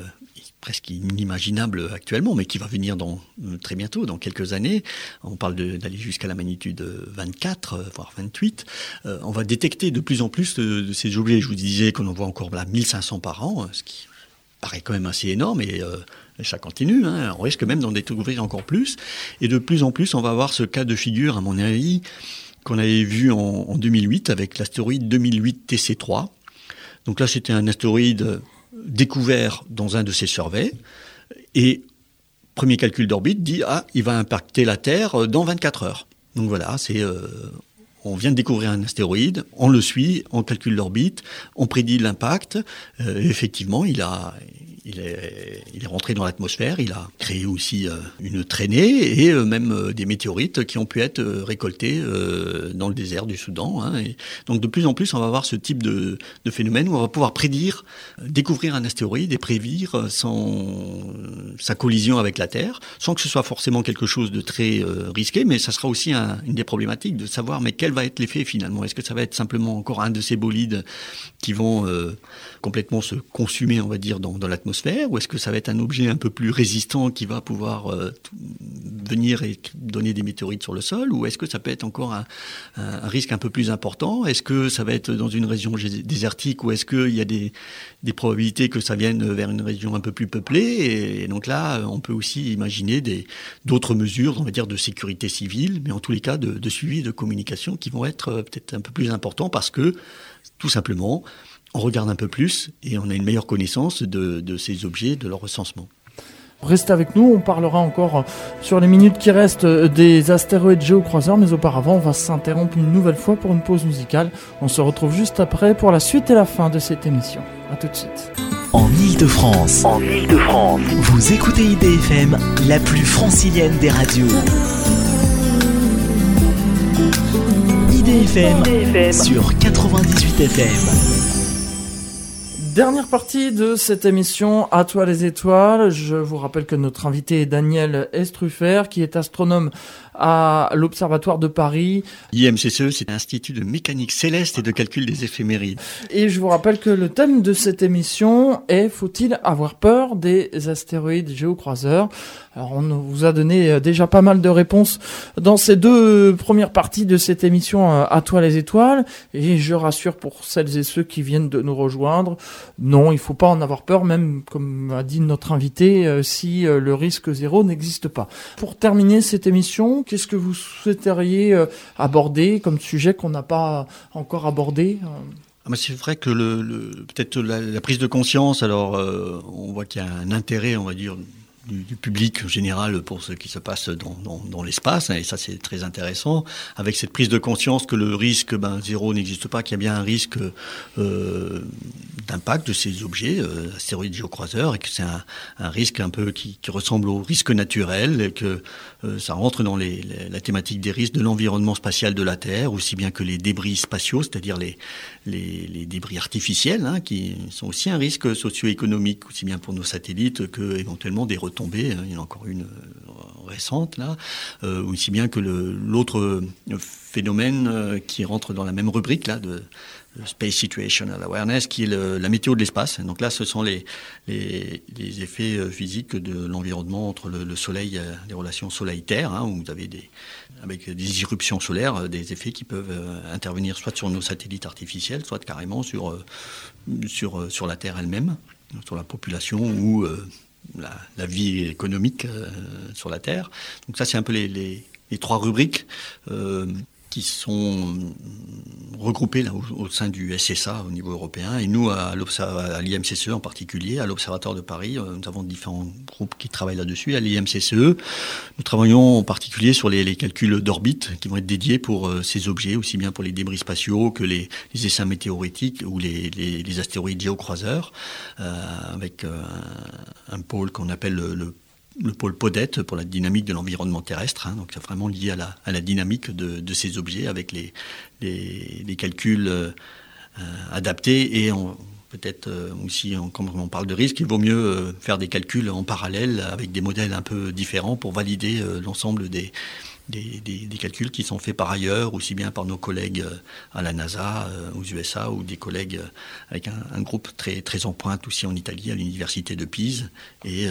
presque inimaginable actuellement, mais qui va venir très bientôt, dans quelques années. On parle d'aller jusqu'à la magnitude 24, voire 28. on va détecter de plus en plus de, ces objets. Je vous disais qu'on en voit encore là 1500 par an, ce qui paraît quand même assez énorme ça continue. Hein. On risque même d'en découvrir encore plus. Et de plus en plus, on va avoir ce cas de figure, à mon avis, qu'on avait vu en, 2008 avec l'astéroïde 2008 TC3. Donc là, c'était un astéroïde découvert dans un de ces surveys. Et premier calcul d'orbite dit ah, il va impacter la Terre dans 24 heures. Donc voilà, c'est euh, on vient de découvrir un astéroïde, on le suit, on calcule l'orbite, on prédit l'impact. Euh, effectivement, il a, il est, il est rentré dans l'atmosphère, il a créé aussi euh, une traînée et euh, même des météorites qui ont pu être récoltés dans le désert du Soudan. Hein, donc de plus en plus, on va avoir ce type de, phénomène où on va pouvoir prédire, découvrir un astéroïde et prédire son, sa collision avec la Terre, sans que ce soit forcément quelque chose de très risqué, mais ça sera aussi un, une des problématiques de savoir mais quel va être l'effet finalement. Est-ce que ça va être simplement encore un de ces bolides qui vont complètement se consumer, on va dire, dans, l'atmosphère, ou est-ce que ça va être un objet un peu plus résistant qui va pouvoir euh, venir et donner des météorites sur le sol, ou est-ce que ça peut être encore un, risque un peu plus important? Est-ce que ça va être dans une région désertique, ou est-ce qu'il y a des, des, probabilités que ça vienne vers une région un peu plus peuplée? Et, donc là, on peut aussi imaginer d'autres mesures, on va dire, de sécurité civile, mais en tous les cas de, de suivi de communication qui vont être euh, peut-être un peu plus importants parce que, tout simplement, on regarde un peu plus et on a une meilleure connaissance de, ces objets, de leur recensement. Restez avec nous, on parlera encore sur les minutes qui restent des astéroïdes géocroiseurs, mais auparavant on va s'interrompre une nouvelle fois pour une pause musicale. On se retrouve juste après pour la suite et la fin de cette émission. A tout de suite. En Ile-de-France, en Ile-de-France, vous écoutez IDFM, la plus francilienne des radios. Sur 98 FM. Dernière partie de cette émission À toi les étoiles. Je vous rappelle que notre invité est Daniel Estruffer, qui est astronome à l'Observatoire de Paris. IMCCE, c'est l'Institut de mécanique céleste et de calcul des éphémérides. Et je vous rappelle que le thème de cette émission est Faut-il avoir peur des astéroïdes géocroiseurs? Alors on vous a donné euh, déjà pas mal de réponses dans ces deux premières parties de cette émission euh, À toi les étoiles. Et je rassure pour celles et ceux qui viennent de nous rejoindre, non, il faut pas en avoir peur, même comme a dit notre invité, euh, si le risque zéro n'existe pas. Pour terminer cette émission, Qu'est-ce que vous souhaiteriez euh, aborder comme sujet qu'on n'a pas encore abordé euh ah, c'est vrai que le, peut-être la, prise de conscience, alors euh, on voit qu'il y a un intérêt, on va dire, du, public général pour ce qui se passe dans, l'espace, hein, et ça c'est très intéressant, avec cette prise de conscience que le risque ben, zéro n'existe pas, qu'il y a bien un risque euh, d'impact de ces objets, euh, astéroïdes géocroiseurs, et que c'est un, risque un peu qui, ressemble au risque naturel, et que euh, ça rentre dans les, la thématique des risques de l'environnement spatial de la Terre, aussi bien que les débris spatiaux, c'est-à-dire les, débris artificiels, hein, qui sont aussi un risque socio-économique, aussi bien pour nos satellites que éventuellement des retombées. Hein. il y en a encore une euh, récente là, euh, aussi bien que l'autre phénomène qui rentre dans la même rubrique là de Space Situational Awareness, qui est la météo de l'espace. Donc là, ce sont les, effets euh, physiques de l'environnement entre le, Soleil, euh, les relations Soleil-Terre, hein, où vous avez des, avec des irruptions solaires, euh, des effets qui peuvent intervenir soit sur nos satellites artificiels, soit carrément sur, sur la Terre elle-même, sur la population ou la, vie économique sur la Terre. Donc ça, c'est un peu les, trois rubriques qui sont regroupés au, sein du SSA au niveau européen. Et nous, à, l'IMCCE en particulier, à l'Observatoire de Paris, euh, nous avons différents groupes qui travaillent là-dessus. À l'IMCCE, nous travaillons en particulier sur les, calculs d'orbite qui vont être dédiés pour euh, ces objets, aussi bien pour les débris spatiaux que les, essaims météoritiques ou les, astéroïdes géocroiseurs, euh, avec un, pôle qu'on appelle le, le le pôle PODET pour la dynamique de l'environnement terrestre. Hein, donc c'est vraiment lié à la, à la dynamique de, de, ces objets avec les, les, calculs euh, adaptés et peut-être euh, aussi, comme on parle de risque, il vaut mieux euh, faire des calculs en parallèle avec des modèles un peu différents pour valider l'ensemble des, des, calculs qui sont faits par ailleurs, aussi bien par nos collègues à la NASA, aux USA, ou des collègues avec un, groupe très, très en pointe aussi en Italie, à l'université de Pise, et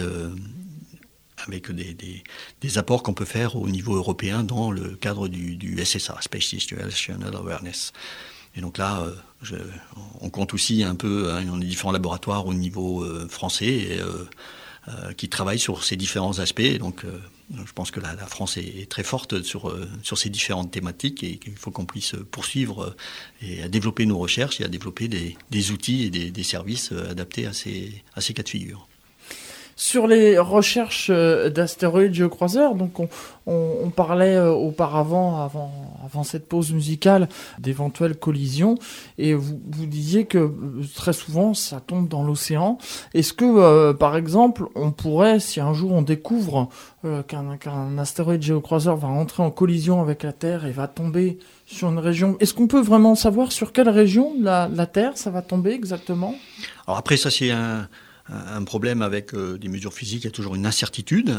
avec des, apports qu'on peut faire au niveau européen dans le cadre du, SSA, Space Situational Awareness. Et donc là, on compte aussi un peu, hein, on a différents laboratoires au niveau français. Et, euh, qui travaillent sur ces différents aspects. Donc, euh, je pense que la, France est, très forte sur, euh, ces différentes thématiques et qu'il faut qu'on puisse poursuivre et à développer nos recherches et à développer des, outils et des, services adaptés à ces cas de figure. Sur les recherches euh, d'astéroïdes géocroiseurs, donc on, parlait euh, auparavant, avant, cette pause musicale, d'éventuelles collisions, et vous, vous disiez que euh, très souvent ça tombe dans l'océan. Est-ce que, par exemple, on pourrait, si un jour on découvre qu'un astéroïde géocroiseur va entrer en collision avec la Terre et va tomber sur une région. Est-ce qu'on peut vraiment savoir sur quelle région la, la Terre ça va tomber exactement? Alors après ça c'est un, un problème avec euh, des mesures physiques, il y a toujours une incertitude.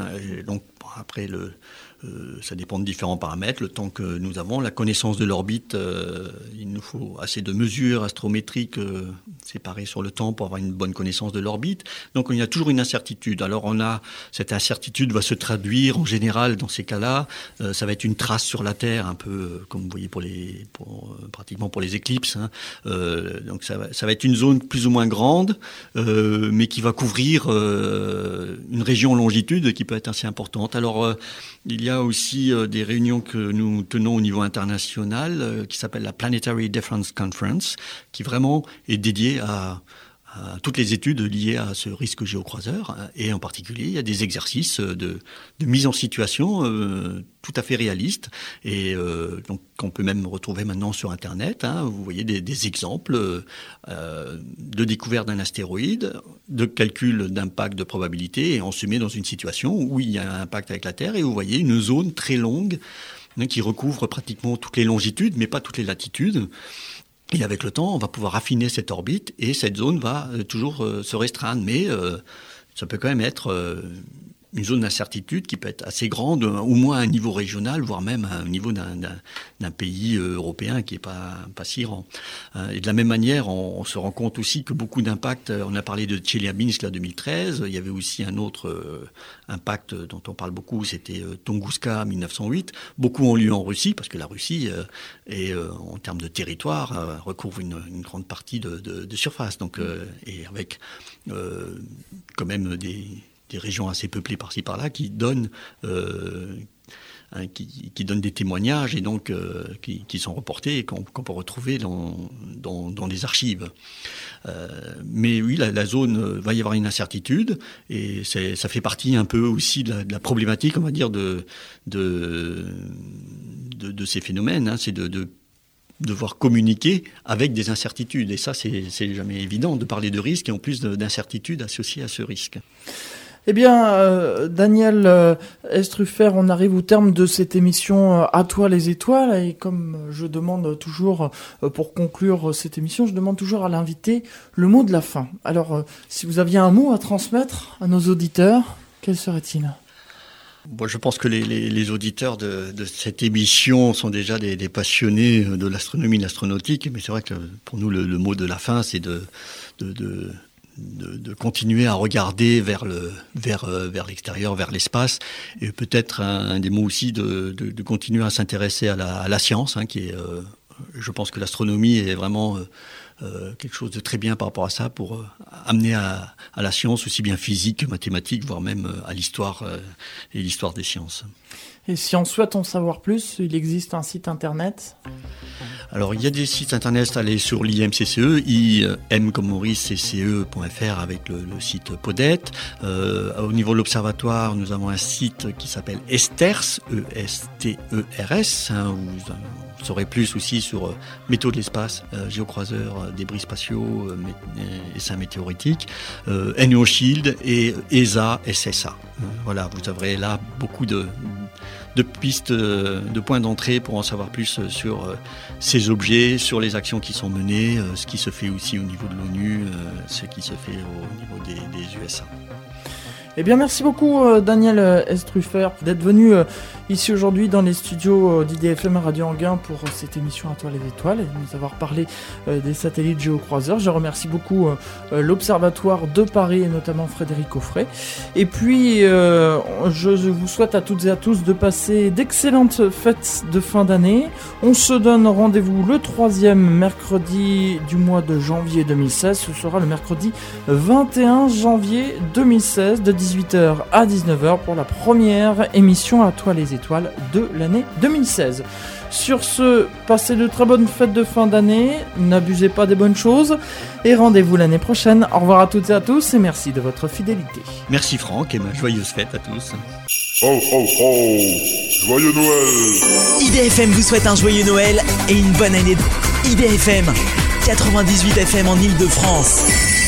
Donc après le, ça dépend de différents paramètres, le temps que nous avons, la connaissance de l'orbite, euh, il nous faut assez de mesures astrométriques euh, séparées sur le temps pour avoir une bonne connaissance de l'orbite. Donc il y a toujours une incertitude. Alors on a cette incertitude va se traduire en général dans ces cas-là, ça va être une trace sur la Terre, un peu comme vous voyez pour les, pratiquement pour les éclipses. Hein. donc ça va, ça va être une zone plus ou moins grande, mais qui va couvrir une région longitude qui peut être assez importante. Alors il y a aussi euh, des réunions que nous tenons au niveau international euh, qui s'appelle la Planetary Difference Conference, qui vraiment est dédiée à, toutes les études liées à ce risque géocroiseur. Et en particulier, il y a des exercices de, mise en situation euh, tout à fait réalistes et euh, donc qu'on peut même retrouver maintenant sur Internet. Hein. Vous voyez des, exemples euh, de découverte d'un astéroïde, de calcul d'impact de probabilité, et on se met dans une situation où il y a un impact avec la Terre et vous voyez une zone très longue hein, qui recouvre pratiquement toutes les longitudes, mais pas toutes les latitudes. Et avec le temps, on va pouvoir affiner cette orbite et cette zone va euh, toujours euh, se restreindre. Mais euh, ça peut quand même être une zone d'incertitude qui peut être assez grande, au moins à un niveau régional, voire même à un niveau d'un pays euh, européen qui n'est pas, si grand. Euh, et de la même manière, on, se rend compte aussi que beaucoup d'impacts, euh, on a parlé de Tcheliabinsk en 2013, il y avait aussi un autre impact dont on parle beaucoup, c'était Tunguska 1908. Beaucoup ont lieu en Russie, parce que la Russie, est, en termes de territoire, recouvre une, grande partie de, de, de surface. Donc, et avec quand même des des régions assez peuplées par-ci par-là qui donnent euh, hein, qui, donnent des témoignages et donc euh, qui, sont reportés et qu'on peut retrouver dans, dans, les archives. Euh, mais oui, la, zone va y avoir une incertitude et ça fait partie un peu aussi de la, problématique, on va dire, de, de ces phénomènes. Hein, C'est de, de devoir communiquer avec des incertitudes. Et ça, c'est jamais évident de parler de risque et en plus d'incertitudes associées à ce risque. Eh bien, euh, Daniel euh, on arrive au terme de cette émission euh, À toi les étoiles. Et comme je demande toujours, pour conclure cette émission, je demande toujours à l'invité le mot de la fin. Alors, si vous aviez un mot à transmettre à nos auditeurs, quel serait-il? Bon, je pense que les, auditeurs de, cette émission sont déjà des, passionnés de l'astronomie, de l'astronautique, mais c'est vrai que pour nous, le, mot de la fin, c'est de de, continuer à regarder vers le vers euh, vers l'extérieur, vers l'espace, et peut-être un, des mots aussi de, de, continuer à s'intéresser à la, science, hein, qui est, euh, je pense que l'astronomie est vraiment euh, quelque chose de très bien par rapport à ça pour amener à, à, la science aussi bien physique que mathématique, voire même à l'histoire et l'histoire des sciences. Et si on souhaite en savoir plus, il existe un site internet Alors il y a des sites internet, allez sur l'IMCCE, im comme Maurice, cce.fr avec le, site Podet. Euh, au niveau de l'observatoire, nous avons un site qui s'appelle Esters, E-S-T-E-R-S. Hein, vous saurez plus aussi sur euh, métaux de l'espace, euh, géocroiseurs, euh, débris spatiaux, essais météoritiques, euh, NO Shield et ESA, SSA. voilà, vous aurez là beaucoup de de pistes, euh, de points d'entrée pour en savoir plus euh, sur euh, ces objets, sur les actions qui sont menées, ce qui se fait aussi au niveau de l'ONU, ce qui se fait au niveau des, des USA. Eh bien, merci beaucoup, euh, Daniel euh, Estruffer, d'être venu euh, ici aujourd'hui dans les studios d'IDFM Radio Anguin pour cette émission À toi les étoiles et de nous avoir parlé des satellites géocroiseurs. Je remercie beaucoup l'Observatoire de Paris et notamment Frédéric Offray. Et puis, je vous souhaite à toutes et à tous de passer d'excellentes fêtes de fin d'année. On se donne rendez-vous le troisième mercredi du mois de janvier 2016. Ce sera le mercredi 21 janvier 2016 de 18h à 19h pour la première émission à toi les étoiles de l'année 2016. Sur ce, passez de très bonnes fêtes de fin d'année, n'abusez pas des bonnes choses et rendez-vous l'année prochaine. Au revoir à toutes et à tous et merci de votre fidélité. Merci Franck et ma joyeuse fête à tous. Oh oh oh Joyeux Noël IDFM vous souhaite un joyeux Noël et une bonne année. IDFM 98 FM en Ile-de-France.